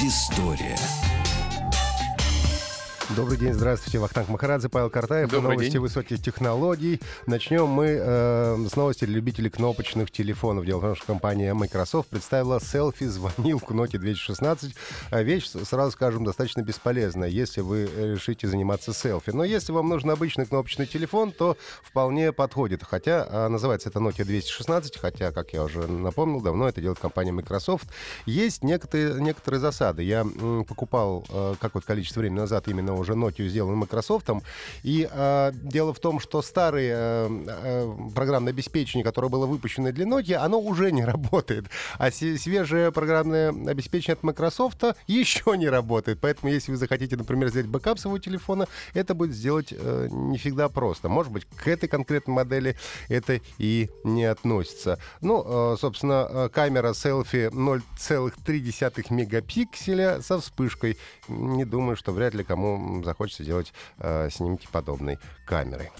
Транзистория. Добрый день, здравствуйте. Вахтанг Махарадзе, Павел Картаев. Добрый новости день. высоких технологий. Начнем мы э, с новости любителей кнопочных телефонов. Дело в том, что компания Microsoft представила селфи-звонилку Nokia 216. А Вещь, сразу скажем, достаточно бесполезная, если вы решите заниматься селфи. Но если вам нужен обычный кнопочный телефон, то вполне подходит. Хотя а, называется это Nokia 216, хотя, как я уже напомнил, давно это делает компания Microsoft. Есть некоторые, некоторые засады. Я м, покупал э, какое-то количество времени назад именно уже Nokia, сделанную Microsoft. И э, дело в том, что старое э, э, программное обеспечение, которое было выпущено для Nokia, оно уже не работает. А свежее программное обеспечение от Microsoft еще не работает. Поэтому, если вы захотите, например, сделать бэкап своего телефона, это будет сделать э, не всегда просто. Может быть, к этой конкретной модели это и не относится. Ну, э, собственно, э, камера селфи 0,3 мегапикселя со вспышкой. Не думаю, что вряд ли кому захочется делать э, снимки подобной камерой.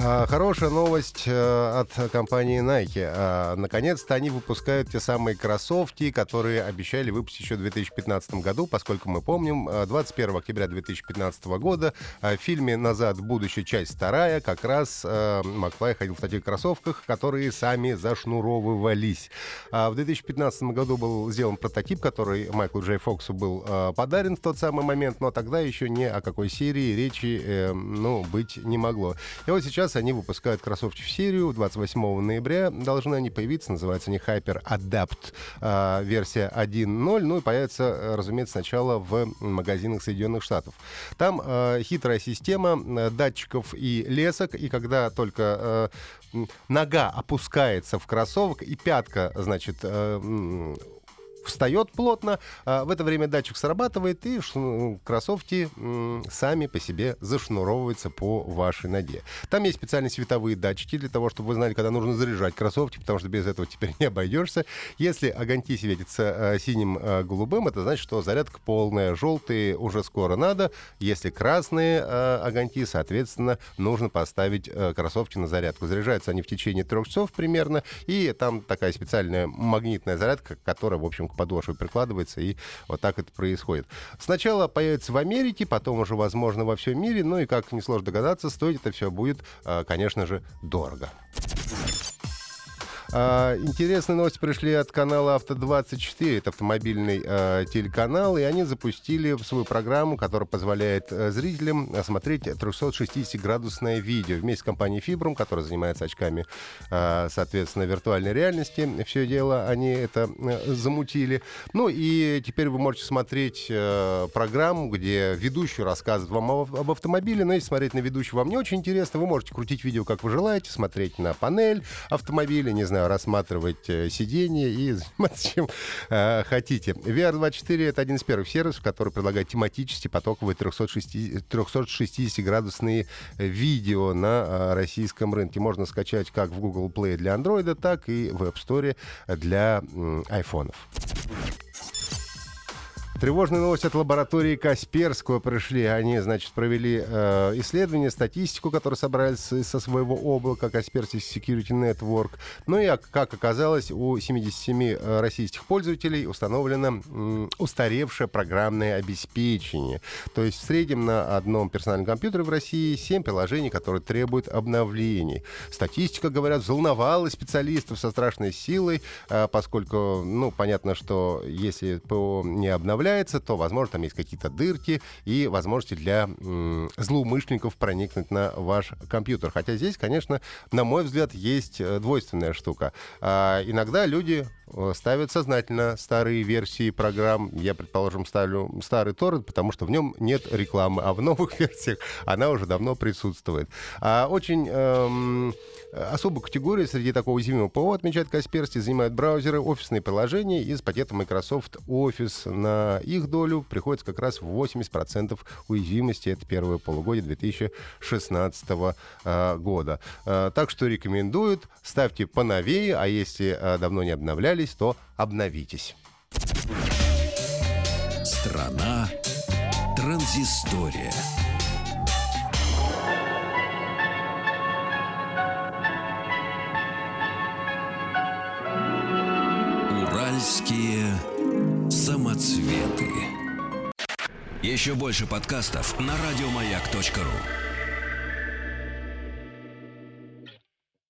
А, Хорошая новость э, от компании Nike. А, Наконец-то они выпускают те самые кроссовки, которые обещали выпустить еще в 2015 году, поскольку мы помним, э, 21 октября 2015 года э, в фильме «Назад в будущее. Часть вторая» как раз э, Маклай ходил в таких кроссовках, которые сами зашнуровывались. А В 2015 году был сделан прототип, который Майклу Джей Фоксу был э, подарен в тот самый момент, но тогда еще ни о какой серии речи э, ну, быть не могло. И вот сейчас они выпускают кроссовки в серию. 28 ноября должны они появиться. Называются они Hyper Adapt э, версия 1.0. Ну и появятся, э, разумеется, сначала в магазинах Соединенных Штатов. Там э, хитрая система э, датчиков и лесок. И когда только э, нога опускается в кроссовок и пятка, значит, э, встает плотно, а в это время датчик срабатывает, и ш- кроссовки сами по себе зашнуровываются по вашей ноге. Там есть специальные световые датчики для того, чтобы вы знали, когда нужно заряжать кроссовки, потому что без этого теперь не обойдешься. Если огоньки светятся э, синим, э, голубым, это значит, что зарядка полная. Желтые уже скоро надо. Если красные огоньки, соответственно, нужно поставить кроссовки на зарядку. Заряжаются они в течение трех часов примерно, и там такая специальная магнитная зарядка, которая, в общем, к подошве прикладывается, и вот так это происходит. Сначала появится в Америке, потом уже, возможно, во всем мире, ну и, как несложно догадаться, стоить это все будет, э, конечно же, дорого. А, Интересные новости пришли от канала Авто24. Это автомобильный э, телеканал. И они запустили свою программу, которая позволяет э, зрителям осмотреть 360-градусное видео. Вместе с компанией Fibrum, которая занимается очками, э, соответственно, виртуальной реальности. Все дело они это э, замутили. Ну и теперь вы можете смотреть э, программу, где ведущий рассказывает вам об, об автомобиле. Но если смотреть на ведущего вам не очень интересно, вы можете крутить видео, как вы желаете, смотреть на панель автомобиля, не знаю, рассматривать э, сиденье и заниматься чем э, хотите. VR24 — это один из первых сервисов, который предлагает тематические потоковые 360 360-градусные видео на э, российском рынке. Можно скачать как в Google Play для Android, так и в App Store для м, айфонов. Тревожные новости от лаборатории Касперского пришли. Они, значит, провели э, исследование, статистику, которую собрали с- со своего облака Kaspersky Security Network. Ну и, а- как оказалось, у 77 э, российских пользователей установлено м, устаревшее программное обеспечение. То есть в среднем на одном персональном компьютере в России 7 приложений, которые требуют обновлений. Статистика, говорят, взволновала специалистов со страшной силой, э, поскольку, ну, понятно, что если ПО не обновляется, то, возможно, там есть какие-то дырки и возможности для м, злоумышленников проникнуть на ваш компьютер. Хотя здесь, конечно, на мой взгляд, есть э, двойственная штука. А, иногда люди э, ставят сознательно старые версии программ. Я, предположим, ставлю старый торрент, потому что в нем нет рекламы, а в новых версиях она уже давно присутствует. А очень эм, Особую категорию среди такого уязвимого ПО, отмечает Касперский, занимают браузеры, офисные приложения из пакета Microsoft Office. На их долю приходится как раз 80% уязвимости. Это первое полугодие 2016 э, года. Э, так что рекомендуют, ставьте поновее, а если э, давно не обновлялись, то обновитесь. Страна транзистория. Уральские самоцветы. Еще больше подкастов на радиомаяк.ру.